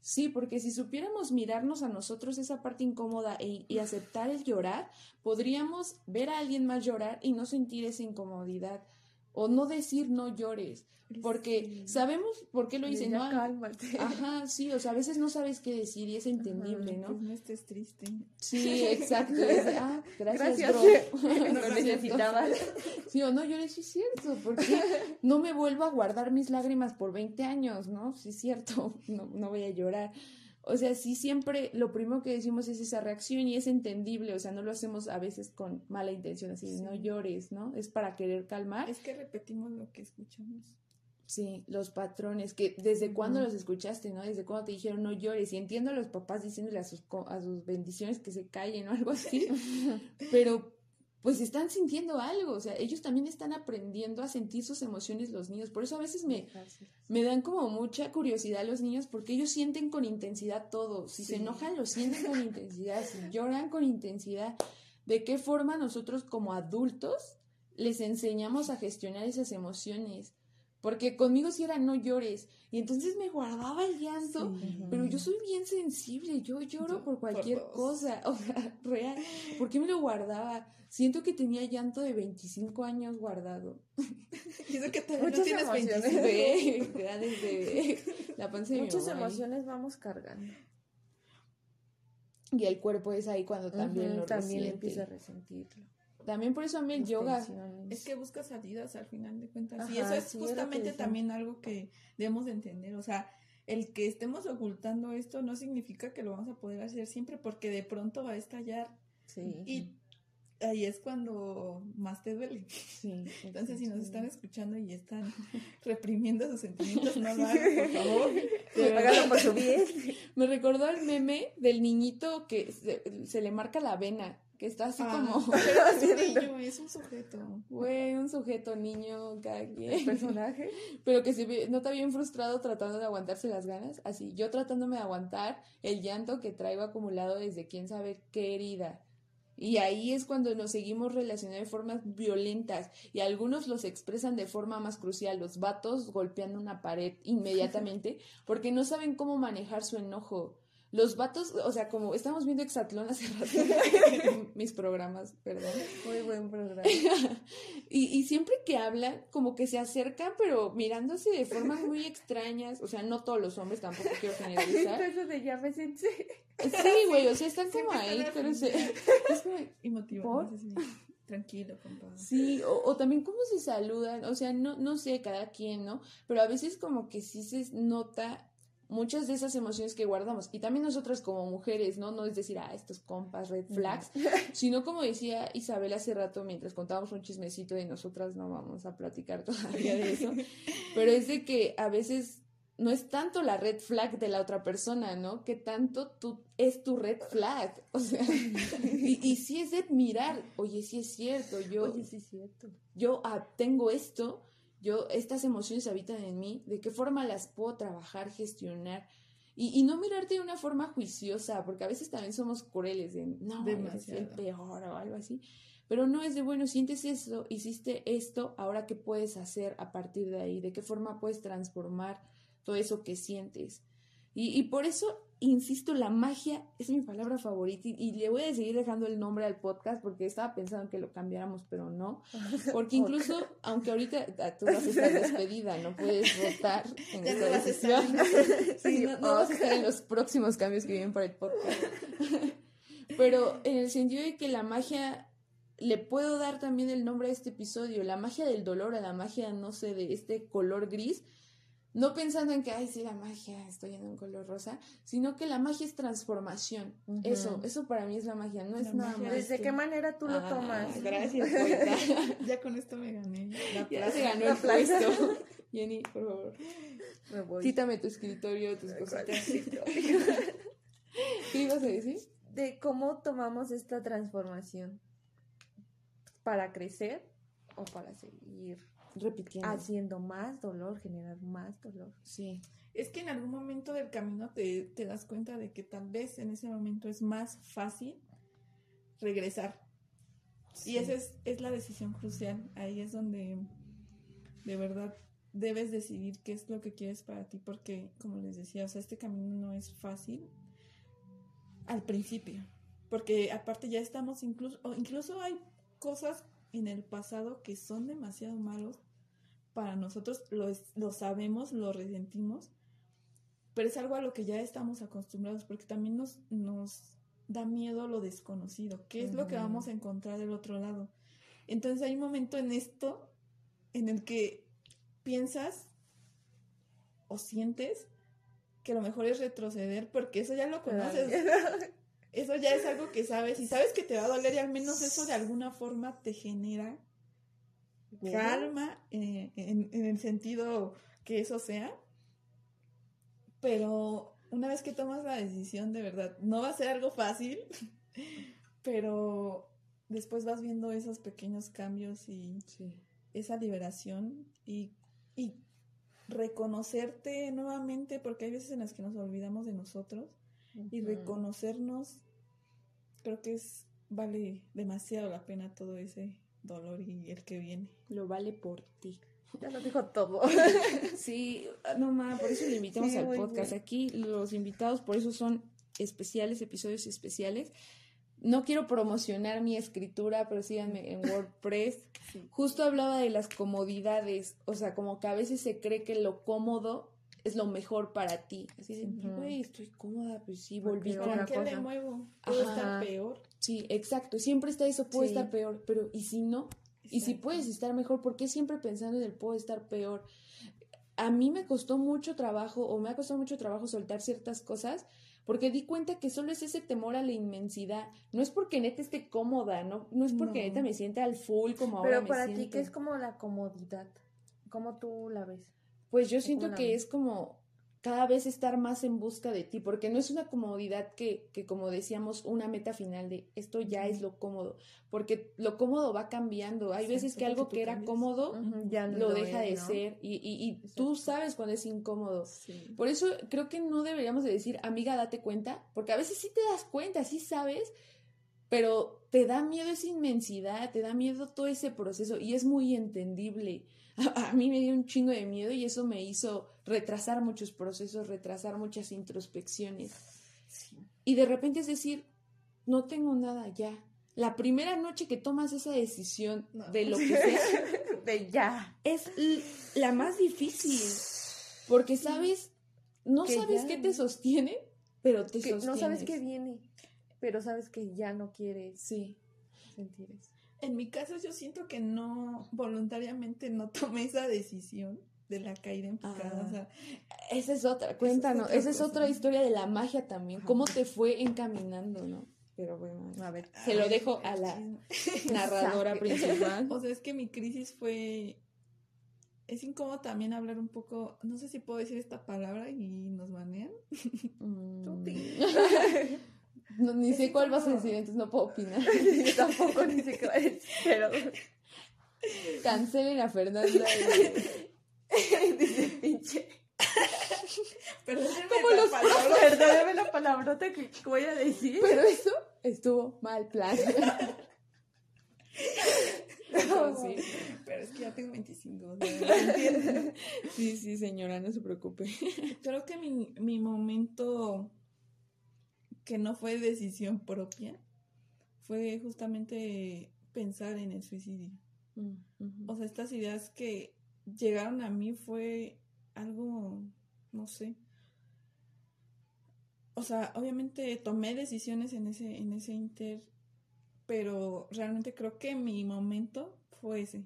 Sí, porque si supiéramos mirarnos a nosotros esa parte incómoda e- y aceptar el llorar, podríamos ver a alguien más llorar y no sentir esa incomodidad o no decir no llores, porque Sí. sabemos por qué lo dicen, ¿no? cálmate. Ajá, sí, o sea, a veces no sabes qué decir y es entendible, Pues ¿no? no estés triste. Sí, exacto. es de, ah, gracias, Gracias. bro. No es cierto. necesitaba. Sí o no, llores, sí es cierto, porque no me vuelvo a guardar mis lágrimas por 20 años, ¿no? Sí es cierto, no, no voy a llorar. O sea, sí siempre lo primero que decimos es esa reacción y es entendible, o sea, no lo hacemos a veces con mala intención, así, de, no Sí. llores, ¿no? Es para querer calmar. Es que repetimos lo que escuchamos. Sí, los patrones, que desde cuándo Ujú. los escuchaste, ¿no? Desde cuándo te dijeron no llores. Y entiendo a los papás diciéndole a sus, a sus bendiciones que se callen o algo así, pero pues están sintiendo algo, o sea, ellos también están aprendiendo a sentir sus emociones los niños. Por eso a veces me, me dan como mucha curiosidad los niños porque ellos sienten con intensidad todo. Si se enojan, lo sienten con intensidad. Si lloran con intensidad. ¿De qué forma nosotros como adultos les enseñamos a gestionar esas emociones? Porque conmigo si era no llores. Y entonces me guardaba el llanto. Sí. Pero yo soy bien sensible, yo lloro Yo, por cualquier cosa, o sea, real. ¿Por qué me lo guardaba? Siento que tenía llanto de 25 años guardado. Y eso que todavía no tienes emociones. 25. Ve, ya desde la panza de mi Muchas mamá emociones vamos cargando. Y el cuerpo es ahí cuando también Ujú, lo también resiente. empieza a resentirlo. También por eso a mí el yoga. Es que busca salidas al final de cuentas. y eso es sí, justamente también algo que debemos de entender. O sea, el que estemos ocultando esto no significa que lo vamos a poder hacer siempre porque de pronto va a estallar Sí. y ahí es cuando más te duele. sí, Entonces, si nos están escuchando y están reprimiendo sus sentimientos, no lo hagan, por favor. Por su bien. Me recordó el meme del niñito que se, se le marca la vena, que está así Ah, como, pero es un niño, es un sujeto. güey, un sujeto, niño, cada El quien. personaje. pero que se nota bien frustrado tratando de aguantarse las ganas, así, yo tratándome de aguantar el llanto que traigo acumulado desde quién sabe qué herida. Y ahí es cuando nos seguimos relacionando de formas violentas y algunos los expresan de forma más crucial, los vatos golpeando una pared inmediatamente porque no saben cómo manejar su enojo. Los vatos, o sea, como estamos viendo Exatlón hace rato, mis programas, perdón. Muy buen programa. Y, y siempre que hablan, como que se acercan, pero mirándose de formas muy extrañas. O sea, no todos los hombres, tampoco quiero generalizar. Eso de ya me. Sí, güey, o sea, están como ahí, pero se... es como- Y motivamos así. Tranquilo, compa. Sí, o, o también cómo se saludan, o sea, no, no sé, cada quien, ¿no? Pero a veces como que sí se nota muchas de esas emociones que guardamos. Y también nosotras como mujeres, ¿no? No es decir, ah, estos compas, red flags, sino como decía Isabel hace rato mientras contábamos un chismecito de nosotras, no vamos a platicar todavía de eso, pero es de que a veces no es tanto la red flag de la otra persona, ¿no? Que tanto tú es tu red flag, o sea, y, y sí es de admirar, oye, sí es cierto, yo Oye, sí es cierto. yo ah, tengo esto, yo estas emociones habitan en mí, de qué forma las puedo trabajar, gestionar y, y no mirarte de una forma juiciosa, porque a veces también somos crueles de no, eres el Demasiado. peor o algo así. Pero no es de, bueno, sientes esto, hiciste esto, ahora qué puedes hacer a partir de ahí, de qué forma puedes transformar todo eso que sientes. Y, y por eso, insisto, la magia es mi palabra favorita y, y le voy a seguir dejando el nombre al podcast porque estaba pensando que lo cambiáramos, pero no. Porque incluso, aunque ahorita ah, tú vas a estar despedida, no puedes votar en Ya esta no vas a decisión. estar. Sí, no, no vas a estar en los próximos cambios que vienen para el podcast. Pero en el sentido de que la magia le puedo dar también el nombre a este episodio, la magia del dolor, a la magia, no sé, de este color gris, no pensando en que, ay, sí, la magia, estoy en un color rosa, sino que la magia es transformación. Eso, eso para mí es la magia, no es nada magia. más. ¿Desde que- qué manera tú lo Ah, tomas? Gracias. Ya con esto me gané. La Ya plaza. se ganó La el plaza. puesto. Jenny, por favor, Me voy. quítame tu escritorio, tus ¿Cuál cositas. ¿Qué ibas a decir? de cómo tomamos esta transformación para crecer o para seguir Repitiendo. haciendo más dolor, generar más dolor. Sí. Es que en algún momento del camino te, te das cuenta de que tal vez en ese momento es más fácil regresar. Y esa es, es la decisión crucial. Ahí es donde de verdad debes decidir qué es lo que quieres para ti, porque como les decía, o sea, este camino no es fácil al principio, porque aparte ya estamos incluso, o incluso hay cosas en el pasado que son demasiado malos para nosotros, lo, es- lo sabemos, lo resentimos, pero es algo a lo que ya estamos acostumbrados, porque también nos, nos da miedo lo desconocido, qué es lo que vamos a encontrar del otro lado. Entonces hay un momento en esto en el que piensas o sientes que lo mejor es retroceder porque eso ya lo conoces. Eso ya es algo que sabes y sabes que te va a doler y al menos eso de alguna forma te genera calma eh, en, en el sentido que eso sea. Pero una vez que tomas la decisión, de verdad, no va a ser algo fácil, pero después vas viendo esos pequeños cambios y esa liberación y, y reconocerte nuevamente, porque hay veces en las que nos olvidamos de nosotros y reconocernos, creo que es vale demasiado la pena todo ese dolor y el que viene. Lo vale por ti. Ya lo dijo todo. Sí, no más, por eso le invitamos Sí, al podcast. bien. Aquí los invitados, por eso son especiales, episodios especiales. No quiero promocionar mi escritura, pero síganme en WordPress. Justo hablaba de las comodidades, o sea, como que a veces se cree que lo cómodo es lo mejor para ti. Así de, güey, estoy cómoda, pues sí, volví con... ¿Para qué le cosa. muevo? Puede Ajá. estar peor. Sí, exacto, siempre está eso, puede Sí. estar peor, pero ¿y si no? Y si puedes estar mejor, ¿por qué siempre pensando en el puedo estar peor? A mí me costó mucho trabajo, o me ha costado mucho trabajo soltar ciertas cosas, porque di cuenta que solo es ese temor a la inmensidad. No es porque neta esté cómoda, no, no es porque No. neta me sienta al full como ahora Pero me para ti. ¿qué es como la comodidad? ¿Cómo tú la ves? Pues yo ¿O siento que ves? es como cada vez estar más en busca de ti, porque no es una comodidad que, que como decíamos, una meta final de esto ya es lo cómodo, porque lo cómodo va cambiando. Hay veces que algo que era cambias. cómodo ya lo no deja de ser y, y, y tú sabes cuando es incómodo. Sí. Por eso creo que no deberíamos de decir, amiga, date cuenta, porque a veces sí te das cuenta, sí sabes, pero te da miedo esa inmensidad, te da miedo todo ese proceso y es muy entendible. A, a mí me dio un chingo de miedo y eso me hizo retrasar muchos procesos, retrasar muchas introspecciones. Y de repente es decir, no tengo nada ya. La primera noche que tomas esa decisión No. de lo que sea, De ya. es la más difícil. Porque sabes, no Que sabes ya qué te sostiene, pero te Que no sabes qué viene, pero sabes que ya no quieres Sí. sentir eso. En mi caso yo siento que no, voluntariamente no tomé esa decisión de la caída en picada. Ah. O sea, Esa es otra, cuéntanos. otra Esa es otra historia de la magia también. Ajá. ¿Cómo te fue encaminando, no? Pero bueno, A ver. se lo dejo a la narradora principal. O sea, es que mi crisis fue... Es incómodo también hablar un poco, no sé si puedo decir esta palabra y nos banean. Mm. No, ni Es sé cuál vas a como- decir, entonces no puedo opinar. Yo tampoco ni sé qué va a decir, pero Cancelen a Fernanda. y- dice pinche. Perdónenme Como la los palabra. La palabrota que voy a decir. Pero eso estuvo mal plan. Pero sí. Pero es que ya tengo 25. o sea, ¿entiendes? sí, sí, señora, no se preocupe. Creo que mi, mi momento que no fue decisión propia fue justamente pensar en el suicidio. O sea, estas ideas que llegaron a mí fue algo, no sé. O sea, obviamente tomé decisiones en ese, en ese inter, pero realmente creo que mi momento fue ese.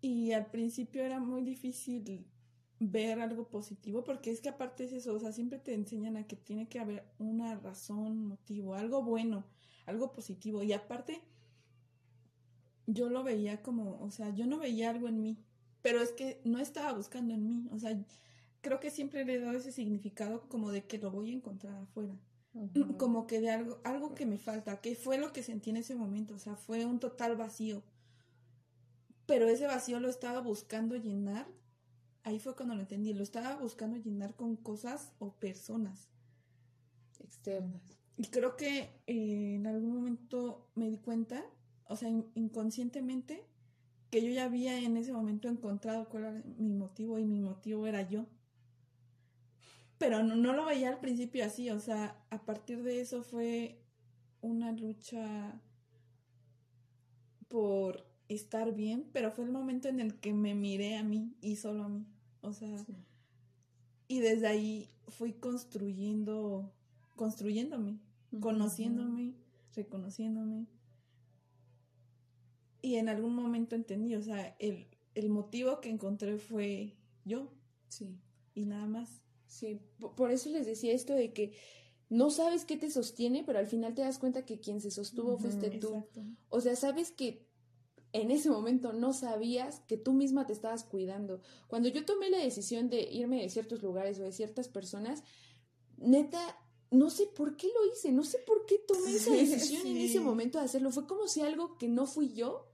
Y al principio era muy difícil ver algo positivo, porque es que aparte es eso, o sea, siempre te enseñan a que tiene que haber una razón, motivo, algo bueno, algo positivo. Y aparte, yo lo veía como, o sea, yo no veía algo en mí, pero es que no estaba buscando en mí, o sea, creo que siempre le he dado ese significado como de que lo voy a encontrar afuera, como que de algo, algo que me falta, que fue lo que sentí en ese momento, o sea, fue un total vacío, pero ese vacío lo estaba buscando llenar, ahí fue cuando lo entendí, lo estaba buscando llenar con cosas o personas. Externas. Y creo que eh, en algún momento me di cuenta, o sea, inconscientemente, que yo ya había en ese momento encontrado cuál era mi motivo y mi motivo era yo. Pero no, no lo veía al principio así, o sea, a partir de eso fue una lucha por estar bien, pero fue el momento en el que me miré a mí y solo a mí. O sea, y desde ahí fui construyendo, construyéndome, conociéndome, reconociéndome. Y en algún momento entendí, o sea, el, el motivo que encontré fue yo. Sí. Y nada más. Sí, por eso les decía esto de que no sabes qué te sostiene, pero al final te das cuenta que quien se sostuvo fuiste tú. O sea, sabes que en ese momento no sabías que tú misma te estabas cuidando. Cuando yo tomé la decisión de irme de ciertos lugares o de ciertas personas, neta, no sé por qué lo hice, no sé por qué tomé esa decisión en ese momento de hacerlo. Fue como si algo que no fui yo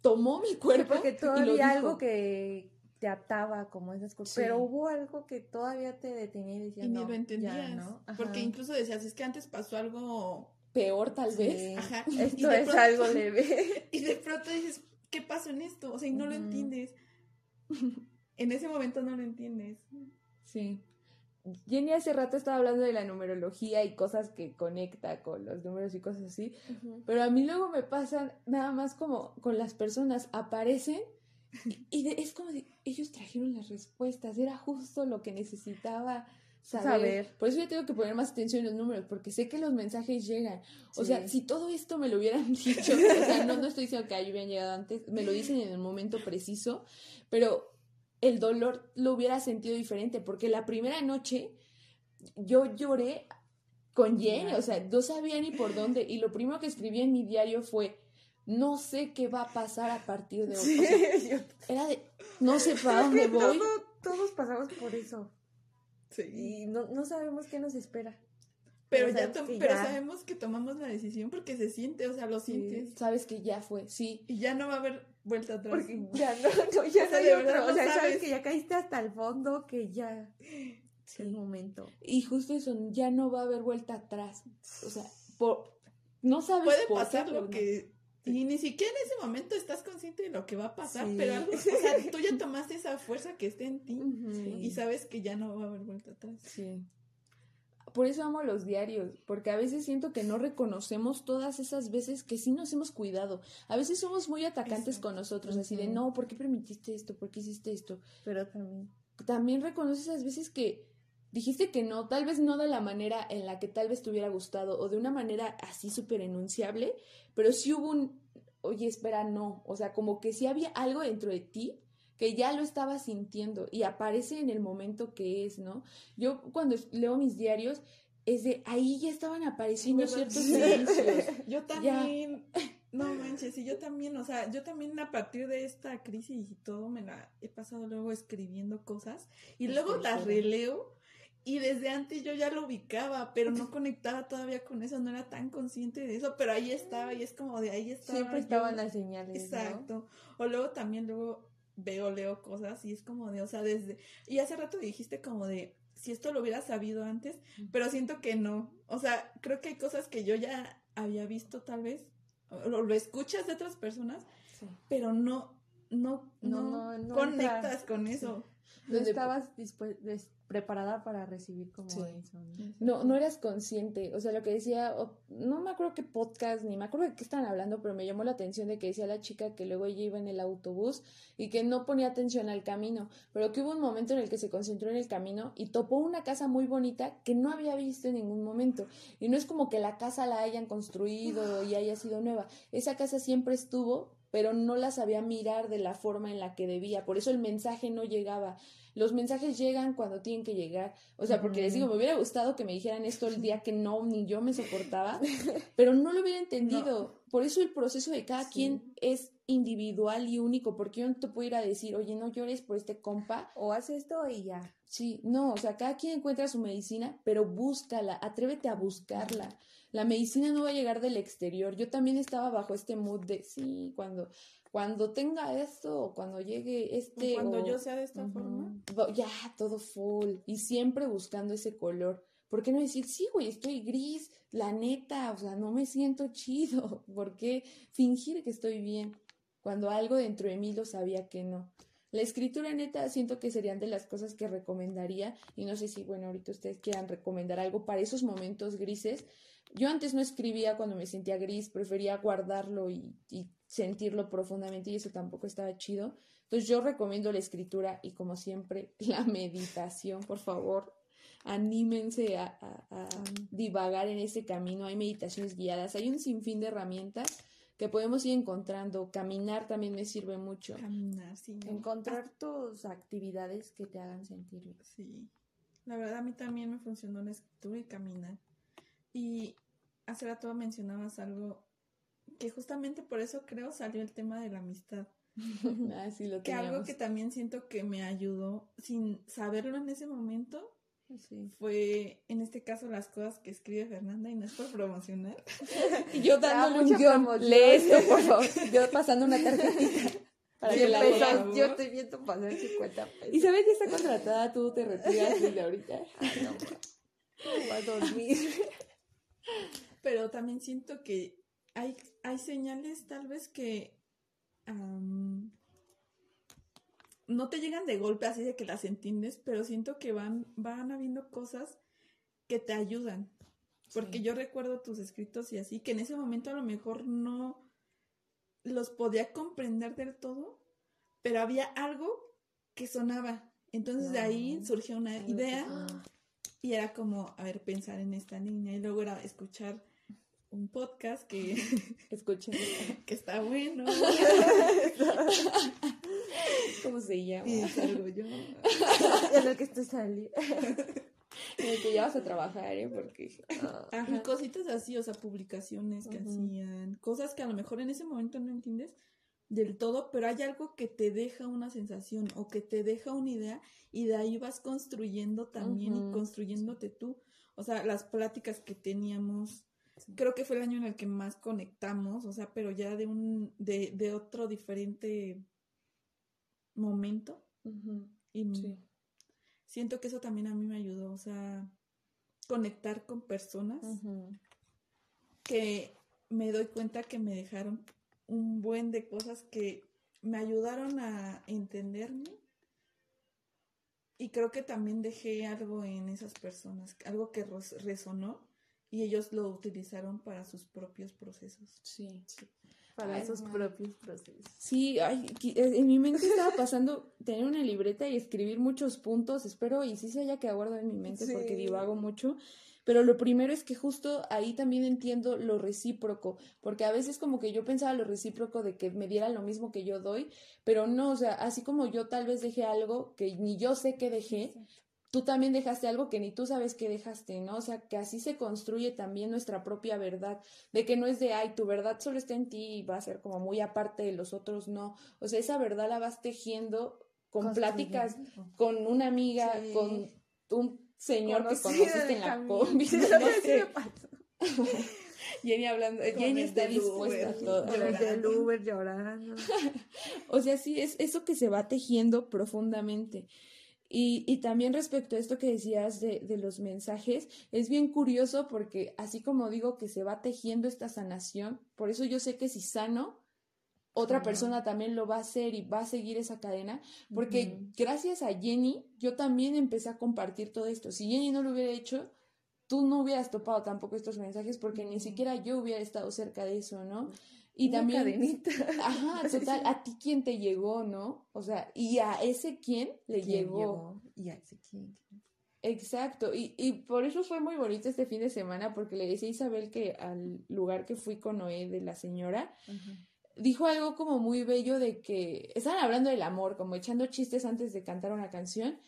tomó mi cuerpo. porque todavía algo que te ataba como esas cosas. Pero hubo algo que todavía te detenía y decías, y ni lo entendías. ¿no? Porque incluso decías, es que antes pasó algo peor tal vez. Ajá. Esto es algo leve. Y de pronto dices, ¿qué pasó en esto? O sea, y no lo entiendes. en ese momento no lo entiendes. Sí. Jenny hace rato estaba hablando de la numerología y cosas que conecta con los números y cosas así, pero a mí luego me pasan nada más como con las personas, aparecen y es como si ellos trajeron las respuestas, era justo lo que necesitaba saber. Por eso yo tengo que poner más atención en los números, porque sé que los mensajes llegan. O sea, si todo esto me lo hubieran dicho, o sea, no, no estoy diciendo que ahí hubieran llegado antes, me lo dicen en el momento preciso, pero el dolor lo hubiera sentido diferente, porque la primera noche yo lloré con Jenny, o sea, no sabía ni por dónde, y lo primero que escribí en mi diario fue, no sé qué va a pasar a partir de hoy. era de, no sé para dónde voy. todos pasamos por eso. Y no, no sabemos qué nos espera. Pero, ya pero sabemos que tomamos la decisión porque se siente, o sea, lo sientes. Sabes que ya fue, sí. Y ya no va a haber vuelta atrás. Porque ya no, ya o sea, no hay O sea, sabes. que ya caíste hasta el fondo, que ya es el momento. Y justo eso, ya no va a haber vuelta atrás. O sea, por, no sabes Puede pasar lo que y ni siquiera en ese momento estás consciente de lo que va a pasar, pero algo, o sea, tú ya tomaste esa fuerza que está en ti y sabes que ya no va a haber vuelta atrás. Sí. Por eso amo los diarios, porque a veces siento que no reconocemos todas esas veces que sí nos hemos cuidado. A veces somos muy atacantes con nosotros, así de, no, ¿por qué permitiste esto? ¿Por qué hiciste esto? Pero también. También reconoces esas veces que dijiste que no, tal vez no de la manera en la que tal vez te hubiera gustado o de una manera así súper enunciable, pero sí hubo un, oye, espera, no, o sea, como que sí había algo dentro de ti que ya lo estaba sintiendo y aparece en el momento que es, ¿no? Yo cuando leo mis diarios, es de ahí ya estaban apareciendo ciertos indicios. Yo también, no manches, y yo también, o sea, yo también a partir de esta crisis y todo me la he pasado luego escribiendo cosas y luego las releo y desde antes yo ya lo ubicaba, pero no conectaba todavía con eso, no era tan consciente de eso, pero ahí estaba y es como de ahí estaba. Siempre estaban las señales. Exacto. O luego también luego veo, leo cosas y es como de, o sea, desde... Y hace rato dijiste como de, si esto lo hubiera sabido antes, pero siento que no. O sea, creo que hay cosas que yo ya había visto tal vez, o lo, escuchas de otras personas, pero no, no, no, no, conectas con eso. No estabas dispuesto preparada para recibir como eso. ¿no? ¿no? eras consciente, o sea, lo que decía, no me acuerdo qué podcast, ni me acuerdo de qué estaban hablando, pero me llamó la atención de que decía la chica que luego ella iba en el autobús y que no ponía atención al camino, pero que hubo un momento en el que se concentró en el camino y topó una casa muy bonita que no había visto en ningún momento. Y no es como que la casa la hayan construido y haya sido nueva, esa casa siempre estuvo, pero no la sabía mirar de la forma en la que debía, por eso el mensaje no llegaba los mensajes llegan cuando tienen que llegar. O sea, porque les digo, me hubiera gustado que me dijeran esto el día que no, ni yo me soportaba, pero no lo hubiera entendido. Por eso el proceso de cada quien es individual y único, porque yo no te puedo ir a decir, oye, no llores por este compa. O haz esto y ya. Sí, no, o sea, cada quien encuentra su medicina, pero búscala, atrévete a buscarla. La medicina no va a llegar del exterior. Yo también estaba bajo este mood de, sí, cuando cuando tenga esto o cuando llegue este cuando yo sea de esta forma ya todo full y siempre buscando ese color ¿por qué no decir, sí, güey, estoy gris, la neta, o sea, no me siento chido? ¿Por qué fingir que estoy bien cuando algo dentro de mí lo sabía que no? La escritura neta siento que serían de las cosas que recomendaría y no sé si, bueno, ahorita ustedes quieran recomendar algo para esos momentos grises. Yo antes no escribía cuando me sentía gris, prefería guardarlo y, y sentirlo profundamente y eso tampoco estaba chido. Entonces yo recomiendo la escritura y como siempre la meditación, por favor, anímense a, a, divagar en ese camino. Hay meditaciones guiadas, hay un sinfín de herramientas que podemos ir encontrando. Caminar también me sirve mucho. Caminar, sí. Encontrar tus actividades que te hagan sentir bien. Sí. La verdad a mí también me funcionó la escritura y caminar. Y hace rato mencionabas algo que justamente por eso creo salió el tema de la amistad. ah, sí, lo que algo que también siento que me ayudó sin saberlo en ese momento Sí. Fue en este caso las cosas que escribe Fernanda y no es por promocionar. y yo dándole un guion, lee esto, por favor. Yo pasando una tarjetita. Para que la pesos, yo estoy viendo pasar 50 pesos. Y sabes que está contratada, tú te retiras desde ahorita. Ay, no, no va a dormir. Pero también siento que hay, hay señales tal vez que no te llegan de golpe así de que las entiendes, pero siento que van, van habiendo cosas que te ayudan. Porque yo recuerdo tus escritos y así, que en ese momento a lo mejor no los podía comprender del todo, pero había algo que sonaba. Entonces de ahí surgió una idea y era como, a ver, pensar en esta niña y luego era escuchar un podcast que escuchen. que está bueno ¿cómo se llama? y salgo yo. En el que estoy saliendo. En el que ya vas a trabajar ¿eh? porque y cositas así o sea publicaciones que hacían cosas que a lo mejor en ese momento no entiendes del todo pero hay algo que te deja una sensación o que te deja una idea y de ahí vas construyendo también y construyéndote tú. O sea las pláticas que teníamos Creo que fue el año en el que más conectamos, o sea, pero ya de un, de, de otro diferente momento. Y siento que eso también a mí me ayudó, o sea, conectar con personas que me doy cuenta que me dejaron un buen de cosas que me ayudaron a entenderme. Y creo que también dejé algo en esas personas, algo que resonó y ellos lo utilizaron para sus propios procesos. Sí, sí. Para sus propios procesos. Sí, ay, en mi mente estaba pasando tener una libreta y escribir muchos puntos, espero, y sí se haya quedado guardado en mi mente porque divago mucho. Pero lo primero es que justo ahí también entiendo lo recíproco, porque a veces como que yo pensaba lo recíproco de que me diera lo mismo que yo doy, pero no, o sea, así como yo tal vez dejé algo que ni yo sé que dejé, tú también dejaste algo que ni tú sabes que dejaste, ¿no? O sea, que así se construye también nuestra propia verdad, de que no es de, ay, tu verdad solo está en ti y va a ser como muy aparte de los otros, no. O sea, esa verdad la vas tejiendo con pláticas, con una amiga, con un señor que conociste en la combi, no sé. Jenny hablando, Jenny está dispuesta a todo. Uber llorando. o sea, sí, es eso que se va tejiendo profundamente. Y, y, también respecto a esto que decías de, de, los mensajes, es bien curioso porque así como digo que se va tejiendo esta sanación, por eso yo sé que si sano, otra persona también lo va a hacer y va a seguir esa cadena, porque gracias a Jenny yo también empecé a compartir todo esto. Si Jenny no lo hubiera hecho, tú no hubieras topado tampoco estos mensajes porque ni siquiera yo hubiera estado cerca de eso, ¿no? Y también. Cadenita. Ajá, total, a ti quién te llegó, ¿no? O sea, y a ese quién le llegó? Y a ese quién. Exacto, y, y por eso fue muy bonito este fin de semana, porque le decía a Isabel que al lugar que fui con Noé de la señora, dijo algo como muy bello de que estaban hablando del amor, como echando chistes antes de cantar una canción,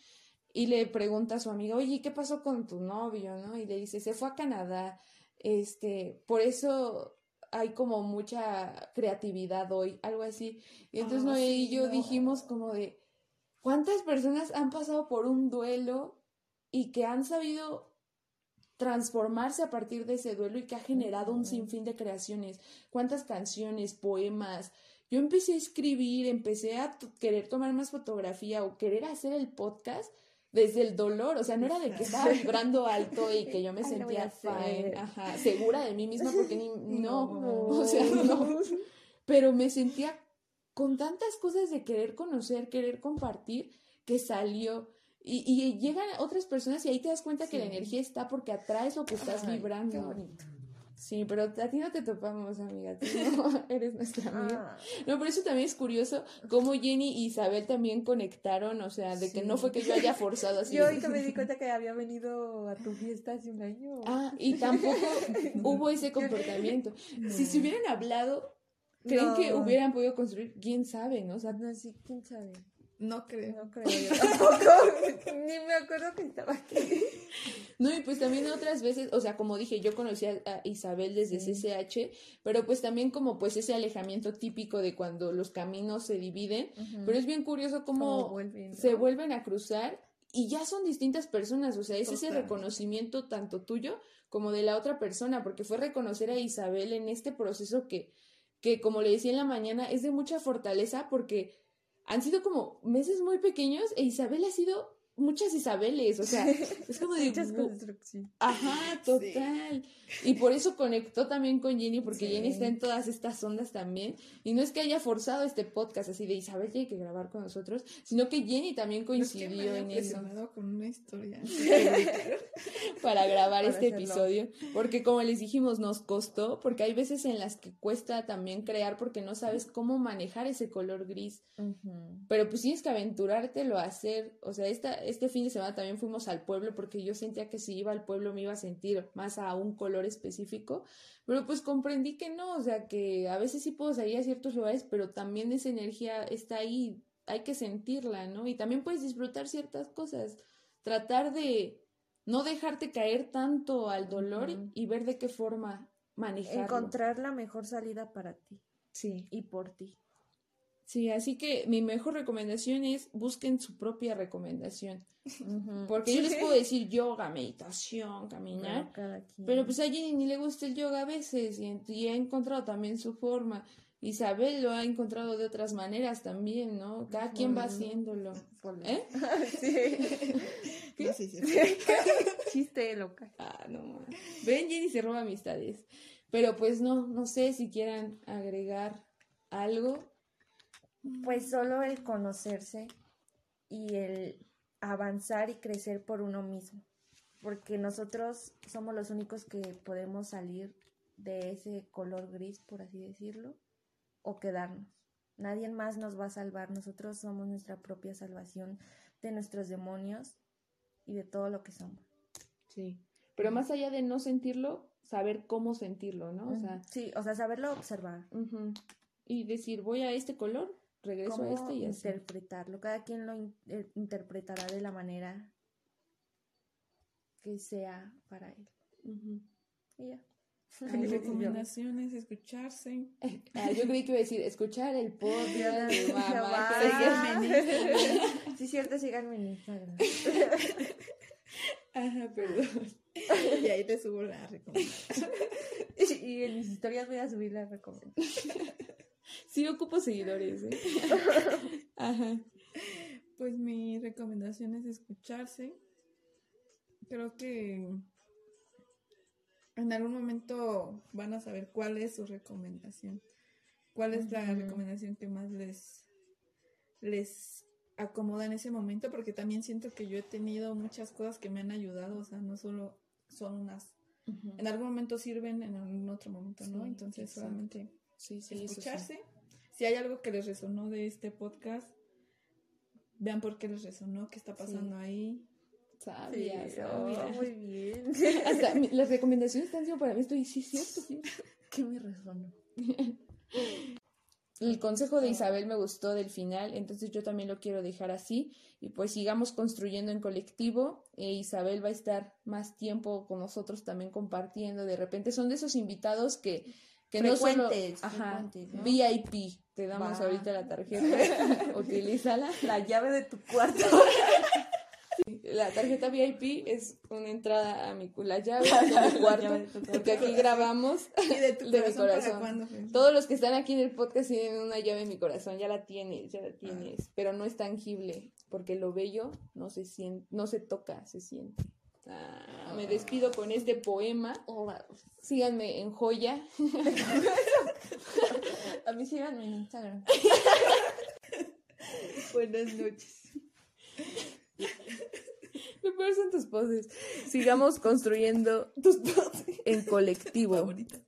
y le pregunta a su amiga, oye, ¿qué pasó con tu novio? ¿no? Y le dice, se fue a Canadá, este, por eso hay como mucha creatividad hoy, algo así. Y entonces ah, Noé y yo dijimos como de, ¿cuántas personas han pasado por un duelo y que han sabido transformarse a partir de ese duelo y que ha generado un sinfín de creaciones? ¿Cuántas canciones, poemas? Yo empecé a escribir, empecé a querer tomar más fotografía o querer hacer el podcast desde el dolor, o sea, no era de que estaba vibrando alto y que yo me sentía fine, ajá, segura de mí misma porque ni, no, o sea, no, pero me sentía con tantas cosas de querer conocer, querer compartir, que salió. Y, y llegan otras personas y ahí te das cuenta que la energía está porque atraes lo que estás vibrando. Sí, pero a ti no te topamos, amiga. Tú no eres nuestra amiga. Ah. No, por eso también es curioso cómo Jenny y Isabel también conectaron, o sea, de que no fue que yo haya forzado así. Yo ahorita me di cuenta que había venido a tu fiesta hace un año. Ah, y tampoco hubo ese comportamiento. Si se hubieran hablado, ¿creen que hubieran podido construir? ¿Quién sabe, no? O sea, no, sí, quién sabe. No creo. No creo, yo tampoco. Ni me acuerdo que estaba aquí. No, y pues también otras veces, o sea, como dije, yo conocí a, Isabel desde CCH, pero pues también como pues ese alejamiento típico de cuando los caminos se dividen, pero es bien curioso cómo se vuelven a cruzar y ya son distintas personas, o sea, es ese reconocimiento tanto tuyo como de la otra persona, porque fue reconocer a Isabel en este proceso que, que como le decía en la mañana, es de mucha fortaleza porque han sido como meses muy pequeños e Isabel ha sido muchas Isabeles, o sea, es como de... Muchas construcciones. Ajá, total. Y por eso conectó también con Jenny, porque Jenny está en todas estas ondas también. Y no es que haya forzado este podcast así de Isabel tiene que grabar con nosotros, sino que Jenny también coincidió en eso. con una historia. Para grabar este episodio. Porque como les dijimos, nos costó, porque hay veces en las que cuesta también crear porque no sabes cómo manejar ese color gris. Pero pues tienes que aventurártelo a hacer. O sea, esta, este fin de semana también fuimos al pueblo porque yo sentía que si iba al pueblo me iba a sentir más a un color específico, pero pues comprendí que no, o sea, que a veces sí puedo salir a ciertos lugares, pero también esa energía está ahí, hay que sentirla, ¿no? Y también puedes disfrutar ciertas cosas, tratar de no dejarte caer tanto al dolor y ver de qué forma manejarlo. Encontrar la mejor salida para ti. Sí. Y por ti. Sí, así que mi mejor recomendación es busquen su propia recomendación. Porque yo les puedo decir yoga, meditación, caminar, pero, pues a Jenny ni le gusta el yoga a veces y, ha encontrado también su forma. Isabel lo ha encontrado de otras maneras también, ¿no? Cada quien va haciéndolo. ¿Eh? Sí. sí, Chiste loca. Ah, no. Ven, Jenny se roba amistades. Pero pues no, no sé si quieran agregar algo. Pues solo el conocerse y el avanzar y crecer por uno mismo, porque nosotros somos los únicos que podemos salir de ese color gris, por así decirlo, o quedarnos. Nadie más nos va a salvar, nosotros somos nuestra propia salvación de nuestros demonios y de todo lo que somos. Sí, pero más allá de no sentirlo, saber cómo sentirlo, ¿no? O sea, sí, o sea, saberlo observar. Y decir, voy a este color, regreso a este y interpretarlo. Cada quien lo eh, interpretará de la manera que sea para él. Y ya. Mi recomendación es escucharse. Ah, yo creí que iba a decir escuchar el podcast de mamá. sí, cierto, síganme en Instagram. Ajá, perdón. Y ahí te subo la recomendación. Y en mis historias voy a subir la recomendación. Sí ocupo seguidores, ¿eh? Ajá. Pues mi recomendación es escucharse. Creo que en algún momento van a saber cuál es su recomendación. ¿Cuál es la recomendación que más les, les acomoda en ese momento? Porque también siento que yo he tenido muchas cosas que me han ayudado, o sea, no solo son unas... En algún momento sirven, en algún otro momento no, entonces solamente sí, sí, escucharse. Si hay algo que les resonó de este podcast, vean por qué les resonó, qué está pasando ahí. Sabia, oh, muy bien. Hasta las recomendaciones están siendo para mí, estoy, sí, cierto, cierto. ¿Qué me resonó? El consejo de Isabel me gustó del final, entonces yo también lo quiero dejar así y pues sigamos construyendo en colectivo. E Isabel va a estar más tiempo con nosotros también compartiendo. De repente son de esos invitados que que no solo ajá, VIP, te damos ahorita la tarjeta, utilízala. La llave de tu cuarto. la tarjeta VIP es una entrada a mi la llave de mi cuarto, porque aquí grabamos ¿Y de, tu mi corazón. Todos los que están aquí en el podcast tienen una llave en mi corazón, ya la tienes, ya la tienes, pero no es tangible. porque lo bello no se siente, no se toca, se siente. Ah, me despido con este poema. Síganme en joya. A mí síganme en Instagram. Buenas noches. Me parecen tus poses. Sigamos construyendo Tus poses. en colectivo. Favoritas.